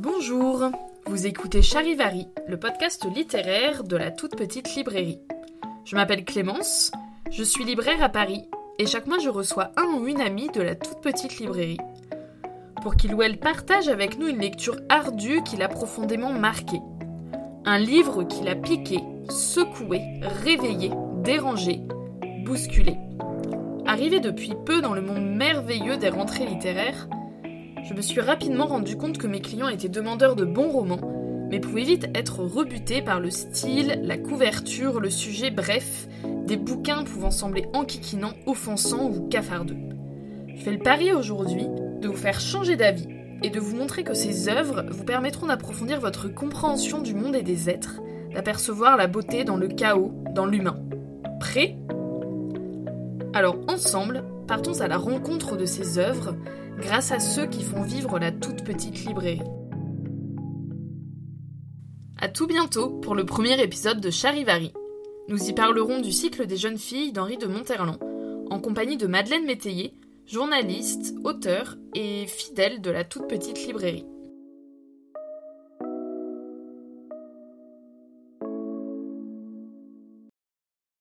Bonjour, vous écoutez Charivari, le podcast littéraire de la toute petite librairie. Je m'appelle Clémence, je suis libraire à Paris et chaque mois je reçois un ou une amie de la toute petite librairie pour qu'il ou elle partage avec nous une lecture ardue qui l'a profondément marqué. Un livre qui l'a piqué, secoué, réveillé, dérangé, bousculé. Arrivé depuis peu dans le monde merveilleux des rentrées littéraires, je me suis rapidement rendu compte que mes clients étaient demandeurs de bons romans, mais pouvaient vite être rebutés par le style, la couverture, le sujet, bref, des bouquins pouvant sembler enquiquinants, offensants ou cafardeux. Je fais le pari aujourd'hui de vous faire changer d'avis et de vous montrer que ces œuvres vous permettront d'approfondir votre compréhension du monde et des êtres, d'apercevoir la beauté dans le chaos, dans l'humain. Prêt? Alors ensemble, partons à la rencontre de ces œuvres grâce à ceux qui font vivre la toute petite librairie. A tout bientôt pour le premier épisode de Charivari. Nous y parlerons du cycle des jeunes filles d'Henri de Monterland, en compagnie de Madeleine Métayer, journaliste, auteur et fidèle de la toute petite librairie.